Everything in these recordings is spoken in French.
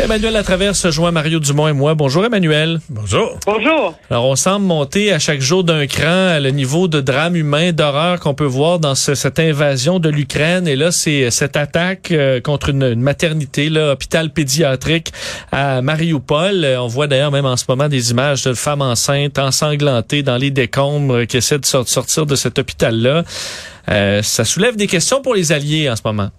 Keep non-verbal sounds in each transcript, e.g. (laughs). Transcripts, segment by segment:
Emmanuel Latraverse se joint Mario Dumont et moi. Bonjour Emmanuel. Bonjour. Bonjour. Alors on semble monter à chaque jour d'un cran le niveau de drame humain, d'horreur qu'on peut voir dans ce- cette invasion de l'Ukraine. Et là, c'est cette attaque euh, contre une, une maternité, là, hôpital pédiatrique à Mariupol. Euh, On voit d'ailleurs même en ce moment des images de femmes enceintes ensanglantées dans les décombres qui essaient de sor- sortir de cet hôpital-là. Euh, ça soulève des questions pour les alliés en ce moment.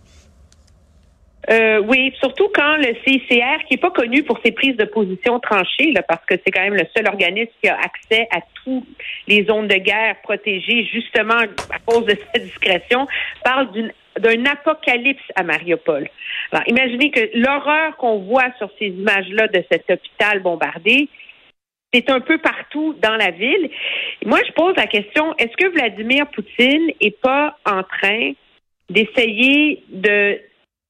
Euh, oui, surtout quand le CICR, qui est pas connu pour ses prises de position tranchées, là, parce que c'est quand même le seul organisme qui a accès à toutes les zones de guerre protégées, justement à cause de sa discrétion, parle d'une d'un apocalypse à Mariupol. Alors, imaginez que l'horreur qu'on voit sur ces images-là de cet hôpital bombardé, c'est un peu partout dans la ville. Moi, je pose la question, est-ce que Vladimir Poutine est pas en train d'essayer de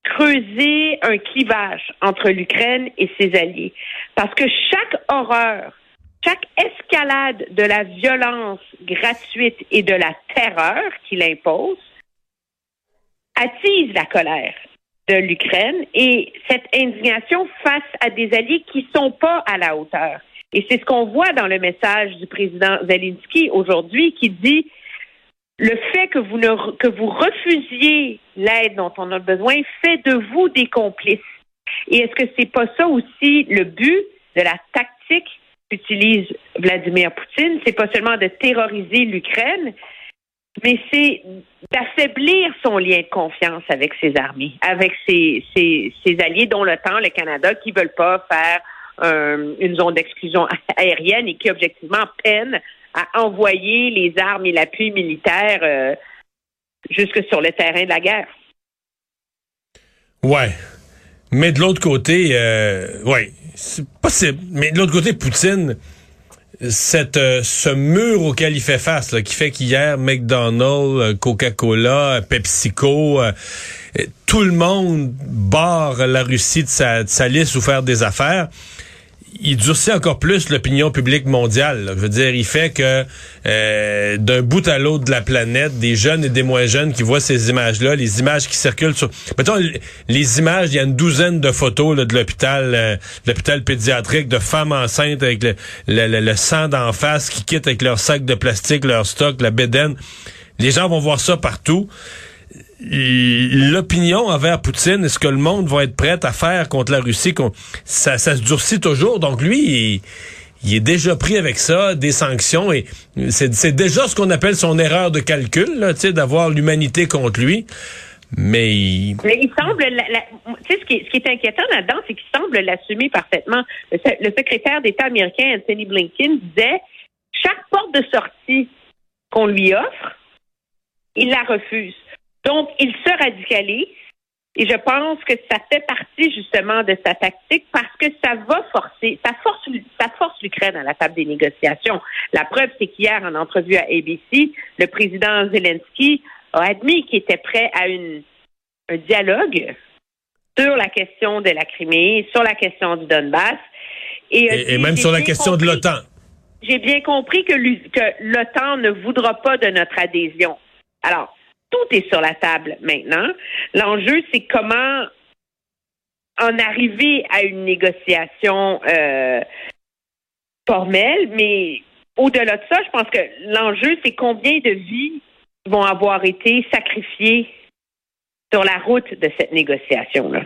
creuser un clivage entre l'Ukraine et ses alliés. Parce que chaque horreur, chaque escalade de la violence gratuite et de la terreur qu'il impose attise la colère de l'Ukraine et cette indignation face à des alliés qui sont pas à la hauteur. Et c'est ce qu'on voit dans le message du président Zelensky aujourd'hui qui dit le fait que vous, ne, que vous refusiez l'aide dont on a besoin fait de vous des complices. Et est-ce que c'est pas ça aussi le but de la tactique qu'utilise Vladimir Poutine? C'est pas seulement de terroriser l'Ukraine, mais c'est d'affaiblir son lien de confiance avec ses armées, avec ses, alliés, dont l'OTAN, le Canada, qui veulent pas faire euh, une zone d'exclusion (laughs) aérienne et qui objectivement peinent à envoyer les armes et l'appui militaire euh, jusque sur le terrain de la guerre. Ouais. Mais de l'autre côté, euh, ouais, c'est possible. Mais de l'autre côté, Poutine, cette, euh, ce mur auquel il fait face, là, qui fait qu'hier, McDonald's, euh, Coca-Cola, PepsiCo, euh, tout le monde barre la Russie de sa, de sa liste ou faire des affaires il durcit encore plus l'opinion publique mondiale. Je veux dire, il fait que euh, d'un bout à l'autre de la planète, des jeunes et des moins jeunes qui voient ces images-là, les images qui circulent sur... Mettons, les images, il y a une douzaine de photos de l'hôpital euh, l'hôpital pédiatrique, de femmes enceintes avec le, le, le- le sang d'en face qui quittent avec leur sac de plastique, leur stock, la bédaine. Les gens vont voir ça partout l'opinion envers Poutine, est-ce que le monde va être prêt à faire contre la Russie? Ça, ça se durcit toujours. Donc lui, il, est déjà pris avec ça, des sanctions, et c'est déjà ce qu'on appelle son erreur de calcul, d'avoir l'humanité contre lui. Mais il- Mais il semble, tu sais, ce qui, est, inquiétant là-dedans, c'est qu'il semble l'assumer parfaitement. Le, le secrétaire d'État américain, Anthony Blinken, disait chaque porte de sortie qu'on lui offre, il la refuse. Donc, il se radicalise. Et je pense que ça fait partie justement de sa tactique parce que ça va forcer, ça force, ça force l'Ukraine à la table des négociations. La preuve, c'est qu'hier, en entrevue à ABC, le président Zelensky a admis qu'il était prêt à une, un dialogue sur la question de la Crimée, sur la question du Donbass. Et, a et, dit, et même sur la question de l'OTAN. j'ai bien compris que l'OTAN ne voudra pas de notre adhésion. Alors, tout est sur la table maintenant. L'enjeu, c'est comment en arriver à une négociation euh, formelle, mais au-delà de ça, je pense que l'enjeu, c'est combien de vies vont avoir été sacrifiées sur la route de cette négociation-là.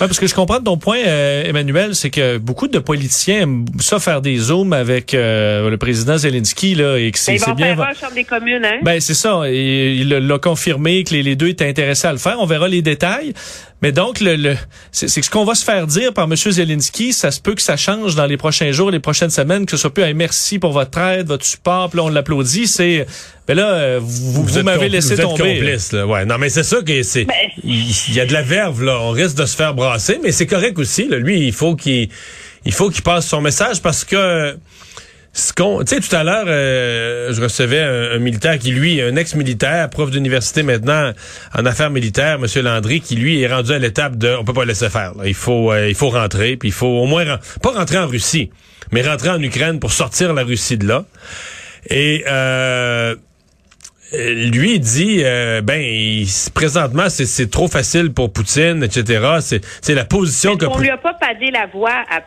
Ouais, parce que je comprends ton point, euh, Emmanuel, c'est que beaucoup de politiciens aiment ça faire des zooms avec euh, le président Zelensky là, et que c'est bien. faire Chambre des communes, hein? Ben c'est ça. Et il l'a confirmé que les, les deux étaient intéressés à le faire. On verra les détails. Mais donc, le, le c'est c'est que ce qu'on va se faire dire par M. Zelensky, ça se peut que ça change dans les prochains jours, les prochaines semaines, que ce soit plus un merci pour votre aide, votre support, puis là, on l'applaudit. C'est ben là, euh, vous, vous, m'avez laissé vous êtes tomber. complice, là. Ouais. Non, mais c'est ça que c'est. Ben- Il il y a de la verve, là. On risque de se faire brasser, mais c'est correct aussi. Là. Lui, il faut qu'il il faut qu'il passe son message parce que ce qu'on, tu sais, tout à l'heure, euh, je recevais un, militaire qui, lui, un ex-militaire, prof d'université maintenant en affaires militaires, Monsieur Landry, qui lui est rendu à l'étape de, on peut pas laisser faire. Il faut, euh, il faut rentrer, puis il faut au moins pas rentrer en Russie, mais rentrer en Ukraine pour sortir la Russie de là. Et euh, lui dit ben il, présentement c'est trop facile pour Poutine etc c'est la position que on lui a pas padé la voix à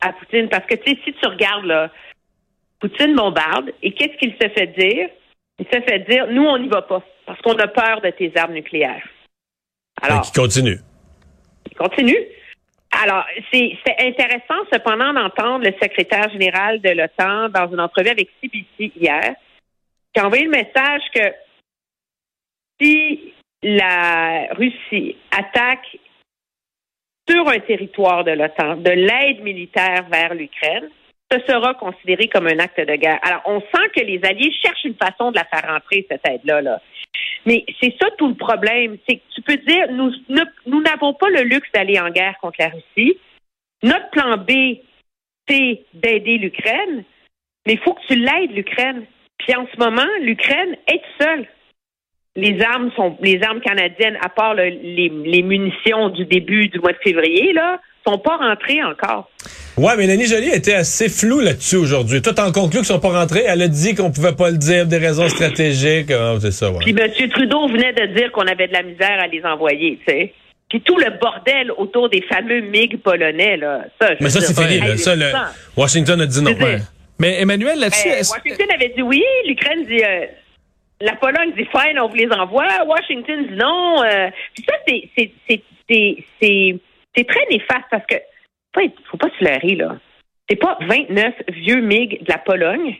à Poutine. Parce que, tu sais, si tu regardes, là, Poutine bombarde et qu'est-ce qu'il se fait dire? Il se fait dire, nous, on n'y va pas parce qu'on a peur de tes armes nucléaires. Alors. il continue. Il continue. Alors, c'est intéressant cependant d'entendre le secrétaire général de l'OTAN dans une entrevue avec CBC hier, qui a envoyé le message que si la Russie attaque sur un territoire de l'OTAN de l'aide militaire vers l'Ukraine, ce sera considéré comme un acte de guerre. Alors, on sent que les Alliés cherchent une façon de la faire rentrer, cette aide-là. Là. Mais c'est ça tout le problème. C'est que tu peux dire, nous nous n'avons pas le luxe d'aller en guerre contre la Russie. Notre plan B, c'est d'aider l'Ukraine, mais il faut que tu l'aides, l'Ukraine. Puis en ce moment, l'Ukraine est seule les armes sont les armes canadiennes, à part les, les, munitions du début du mois de février, là, sont pas rentrées encore. Ouais, Mélanie Joly était assez floue là-dessus aujourd'hui. Tout en conclut qu'ils sont pas rentrés? Elle a dit qu'on pouvait pas le dire des raisons stratégiques. Ah, c'est ça, ouais. Puis M. Trudeau venait de dire qu'on avait de la misère à les envoyer, tu sais. Puis tout le bordel autour des fameux MiG polonais, là. Ça, Mais ça, c'est fini, là. Ça, Washington a dit non. Mais Emmanuel, là-dessus. Ben, Washington avait dit oui, l'Ukraine dit. Euh, la Pologne dit fine, on vous les envoie. Washington dit non. Euh, puis ça, c'est très néfaste parce que faut, faut pas se leurrer là. C'est pas 29 vieux MiG de la Pologne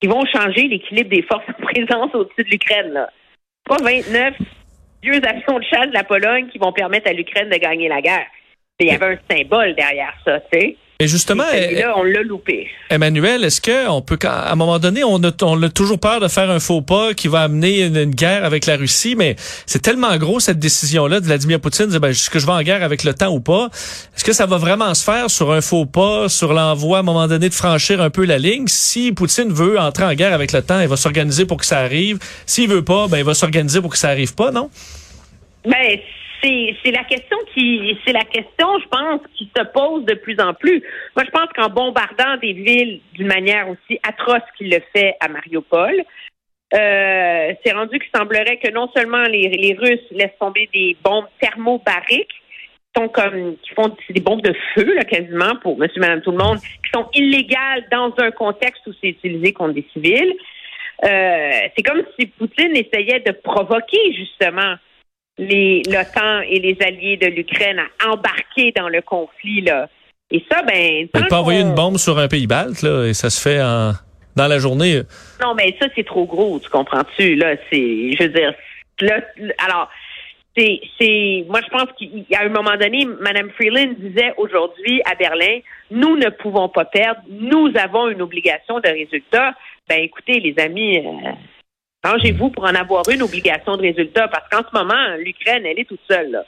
qui vont changer l'équilibre des forces en présence au-dessus de l'Ukraine là. Pas 29 vieux avions de chasse de la Pologne qui vont permettre à l'Ukraine de gagner la guerre. Il y avait un symbole derrière ça, tu sais. Et justement, et là, on l'a loupé. Emmanuel, est-ce que on peut, à un moment donné, on a, on a toujours peur de faire un faux pas qui va amener une, guerre avec la Russie, mais c'est tellement gros cette décision-là de Vladimir Poutine, de ben, est-ce que je vais en guerre avec le temps ou pas? Est-ce que ça va vraiment se faire sur un faux pas, sur l'envoi à un moment donné de franchir un peu la ligne? Si Poutine veut entrer en guerre avec le temps, il va s'organiser pour que ça arrive. S'il veut pas, ben il va s'organiser pour que ça arrive pas, non? Ben c'est la question qui c'est la question, je pense, qui se pose de plus en plus. Moi, je pense qu'en bombardant des villes d'une manière aussi atroce qu'il le fait à Mariupol, euh, c'est rendu qu'il semblerait que non seulement les, Russes laissent tomber des bombes thermobariques, qui sont comme qui font des bombes de feu quasiment pour Monsieur, Madame, tout le monde, qui sont illégales dans un contexte où c'est utilisé contre des civils. Euh, c'est comme si Poutine essayait de provoquer justement l'OTAN et les alliés de l'Ukraine à embarquer dans le conflit là. Et ça, ben, peut pas envoyer une bombe sur un pays balte là, et ça se fait en dans la journée. Non, mais ça c'est trop gros, tu comprends-tu? Là C'est, je veux dire, là, alors. C'est, c'est, moi, je pense qu'à un moment donné, Mme Freeland disait aujourd'hui à Berlin, nous ne pouvons pas perdre, nous avons une obligation de résultat. Ben, écoutez, les amis, euh, Rangez-vous pour en avoir une obligation de résultat, parce qu'en ce moment, l'Ukraine, elle est toute seule.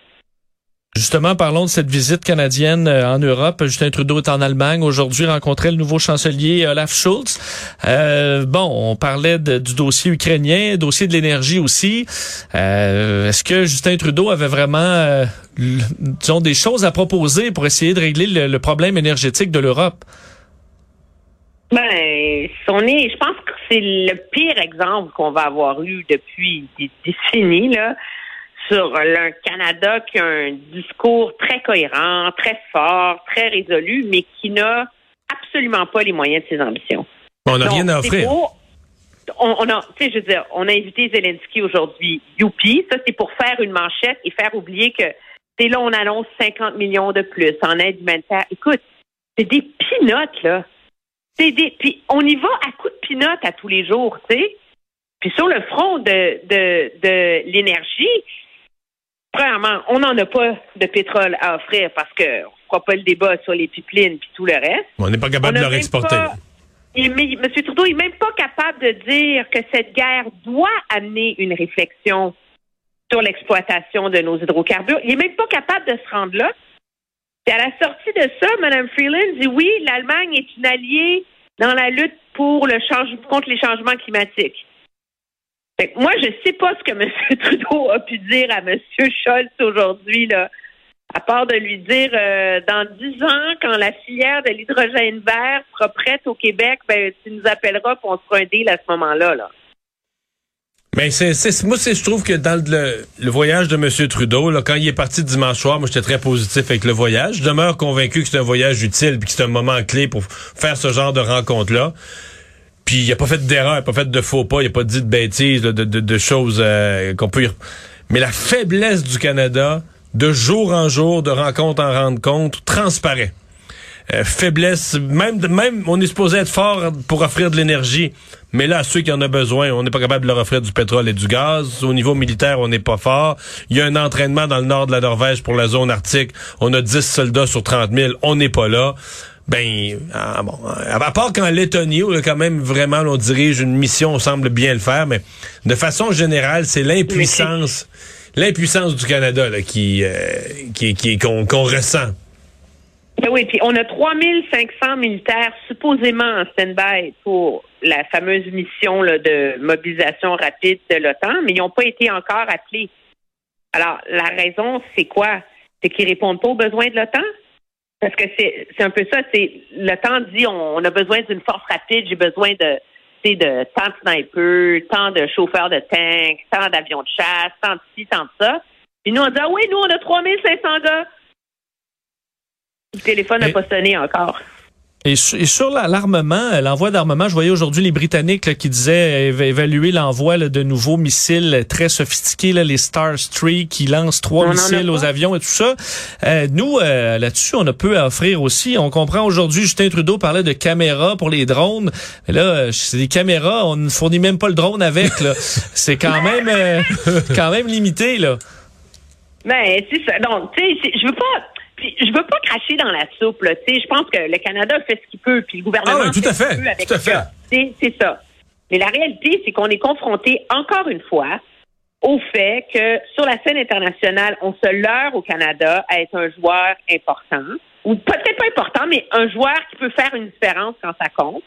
Justement, parlons de cette visite canadienne euh, en Europe. Justin Trudeau est en Allemagne aujourd'hui, rencontrait le nouveau chancelier Olaf Scholz. Euh, bon, on parlait du dossier ukrainien, dossier de l'énergie aussi. Euh, est-ce que Justin Trudeau avait vraiment, disons, des choses à proposer pour essayer de régler le problème énergétique de l'Europe? Ben, on est, je pense que c'est le pire exemple qu'on va avoir eu depuis des décennies, là, sur un Canada qui a un discours très cohérent, très fort, très résolu, mais qui n'a absolument pas les moyens de ses ambitions. on n'a rien à offrir. on, a, tu sais, je veux dire, on a invité Zelensky aujourd'hui, youpi, ça c'est pour faire une manchette et faire oublier que, c'est là, on annonce 50 millions de plus en aide humanitaire. Écoute, c'est des pinottes, là. Puis on y va à coups de pinotte à tous les jours, tu sais. Puis sur le front de, de, de l'énergie, premièrement, on n'en a pas de pétrole à offrir parce qu'on ne fera pas le débat sur les pipelines puis tout le reste. On n'est pas capable de leur exporter. M. Trudeau n'est même pas capable de dire que cette guerre doit amener une réflexion sur l'exploitation de nos hydrocarbures. Il n'est même pas capable de se rendre là. Et à la sortie de ça, Mme Freeland dit oui, l'Allemagne est une alliée dans la lutte pour le contre les changements climatiques. moi, je ne sais pas ce que (laughs) M. Trudeau a pu dire à M. Scholz aujourd'hui, là, à part de lui dire euh, dans dix ans, quand la filière de l'hydrogène vert sera prête au Québec, ben tu nous appelleras pour on se fera un deal à ce moment-là. Là. Mais c'est, c'est moi, je trouve que dans le, le voyage de M. Trudeau, là, quand il est parti dimanche soir, moi, j'étais très positif avec le voyage. Je demeure convaincu que c'est un voyage utile et que c'est un moment clé pour faire ce genre de rencontre-là. Puis il a pas fait d'erreur, il a pas fait de faux pas, il a pas dit de bêtises, de, de, de choses euh, qu'on peut... Mais la faiblesse du Canada, de jour en jour, de rencontre en rencontre, transparaît. Euh, faiblesse, même, même on est supposé être fort pour offrir de l'énergie, mais là, ceux qui en ont besoin, on n'est pas capable de leur offrir du pétrole et du gaz. Au niveau militaire, on n'est pas fort. Il y a un entraînement dans le nord de la Norvège pour la zone arctique. On a 10 soldats sur 30 000. On n'est pas là. Ben, ah, bon, à part qu'en Lettonie, où quand même vraiment on dirige une mission, on semble bien le faire, mais de façon générale, c'est l'impuissance l'impuissance du Canada là, qui, euh, qui, qui qu'on ressent. Ben oui, puis on a 3500 militaires supposément en stand-by pour la fameuse mission là, de mobilisation rapide de l'OTAN, mais ils n'ont pas été encore appelés. Alors, la raison, c'est quoi? C'est qu'ils répondent pas aux besoins de l'OTAN? Parce que c'est un peu ça, c'est l'OTAN dit on, a besoin d'une force rapide, j'ai besoin de de tant de snipers, tant de chauffeurs de tanks, tant d'avions de chasse, tant de ci, tant de ça. Puis nous, on dit, ah oui, nous, on a 3500 gars. Le téléphone n'a pas sonné encore. Et, sur l'armement, euh, l'envoi d'armement, je voyais aujourd'hui les Britanniques qui disaient évaluer l'envoi de nouveaux missiles très sophistiqués, là, les Star Streak, qui lancent trois missiles aux avions et tout ça. Euh, nous, euh, là-dessus, on a peu à offrir aussi. On comprend aujourd'hui, Justin Trudeau parlait de caméras pour les drones. Mais là, c'est des caméras, on ne fournit même pas le drone avec. (laughs) c'est quand même (laughs) quand même limité. là. Ben, c'est ça. Donc, tu sais, je veux pas puis je veux pas cracher dans la soupe, là. Tu sais, je pense que le Canada fait ce qu'il peut, puis le gouvernement ah tout à fait, tout à fait. C'est ça. Mais la réalité, c'est qu'on est confronté encore une fois au fait que sur la scène internationale, on se leurre au Canada à être un joueur important, ou peut-être pas important, mais un joueur qui peut faire une différence quand ça compte.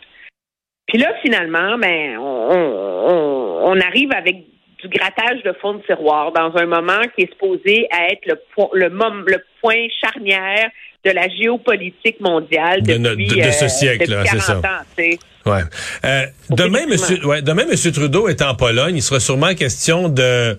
Puis là, finalement, ben, on, on, on arrive avec du grattage de fond de tiroir dans un moment qui est supposé être le, le, le point charnière de la géopolitique mondiale depuis, de, ce euh, siècle, c'est ça. Ouais. Euh, demain, monsieur, ouais, demain, Monsieur Trudeau est en Pologne. Il sera sûrement question de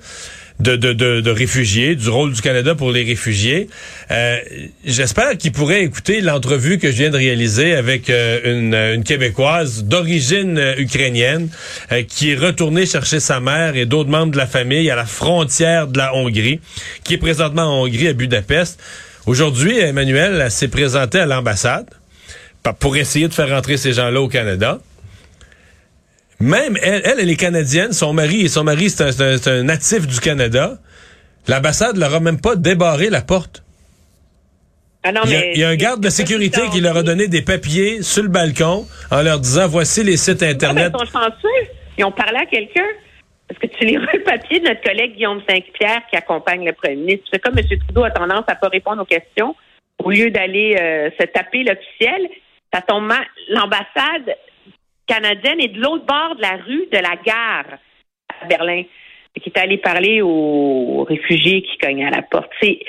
de, de, de, réfugiés, du rôle du Canada pour les réfugiés. Euh, J'espère qu'il pourrait écouter l'entrevue que je viens de réaliser avec euh, une, une, Québécoise d'origine euh, ukrainienne euh, qui est retournée chercher sa mère et d'autres membres de la famille à la frontière de la Hongrie, qui est présentement en Hongrie, à Budapest. Aujourd'hui, Emmanuel s'est présenté à l'ambassade pour essayer de faire rentrer ces gens-là au Canada. Même elle, elle, est canadienne, son mari, et son mari, c'est un, natif du Canada. L'ambassade leur a même pas débarré la porte. Ah non, il, y a, un garde de sécurité qui leur a donné des papiers sur le balcon en leur disant voici les sites internet. ils sont chanceux. Ils ont parlé à quelqu'un. Parce que tu liras (laughs) le papier de notre collègue Guillaume Saint-Pierre qui accompagne le premier ministre. C'est comme M. Trudeau a tendance à pas répondre aux questions au lieu d'aller euh, se taper l'officiel. Ça tombe mal. L'ambassade canadienne est de l'autre bord de la rue de la gare à Berlin qui est allé parler aux réfugiés qui cognaient à la porte. C'est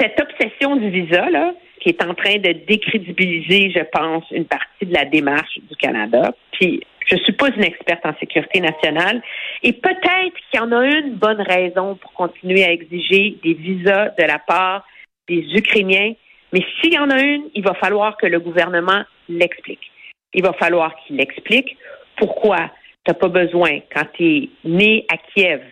cette obsession du visa là qui est en train de décrédibiliser, je pense, une partie de la démarche du Canada. Puis je suis pas une experte en sécurité nationale et peut-être qu'il y en a une bonne raison pour continuer à exiger des visas de la part des Ukrainiens mais s'il y en a une, il va falloir que le gouvernement l'explique. Il va falloir qu'il explique pourquoi tu n'as pas besoin, quand tu es né à Kiev,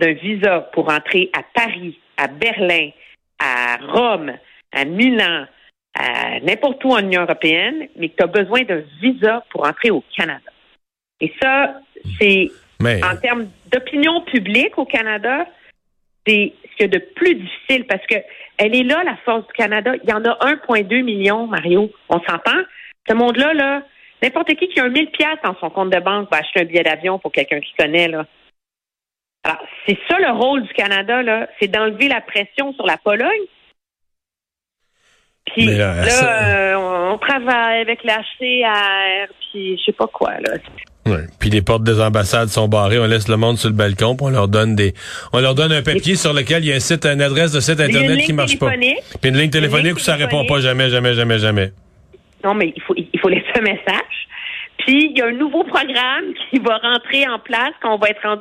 d'un visa pour entrer à Paris, à Berlin, à Rome, à Milan, à n'importe où en Union européenne, mais que tu as besoin d'un visa pour entrer au Canada. Et ça, c'est en termes d'opinion publique au Canada, c'est ce qu'il y a de plus difficile parce que elle est là, la force du Canada. Il y en a 1,2 million, Mario. On s'entend? Ce monde-là, là, n'importe qui qui a un 1000 pièces dans son compte de banque va acheter un billet d'avion pour quelqu'un qui connaît, là. Alors, c'est ça le rôle du Canada, là. C'est d'enlever la pression sur la Pologne. Puis Mais là, là, ça- euh, on, travaille avec la HCR, puis je sais pas quoi, là. Puis les portes des ambassades sont barrées, on laisse le monde sur le balcon, puis on leur donne des, on leur donne un papier sur lequel il y a un site, une adresse de site une internet ligne qui marche pas. Puis une ligne téléphonique où ça répond pas jamais, jamais, jamais, jamais. Non, mais il faut, il faut laisser un message. Puis, il y a un nouveau programme qui va rentrer en place, qu'on va être rendu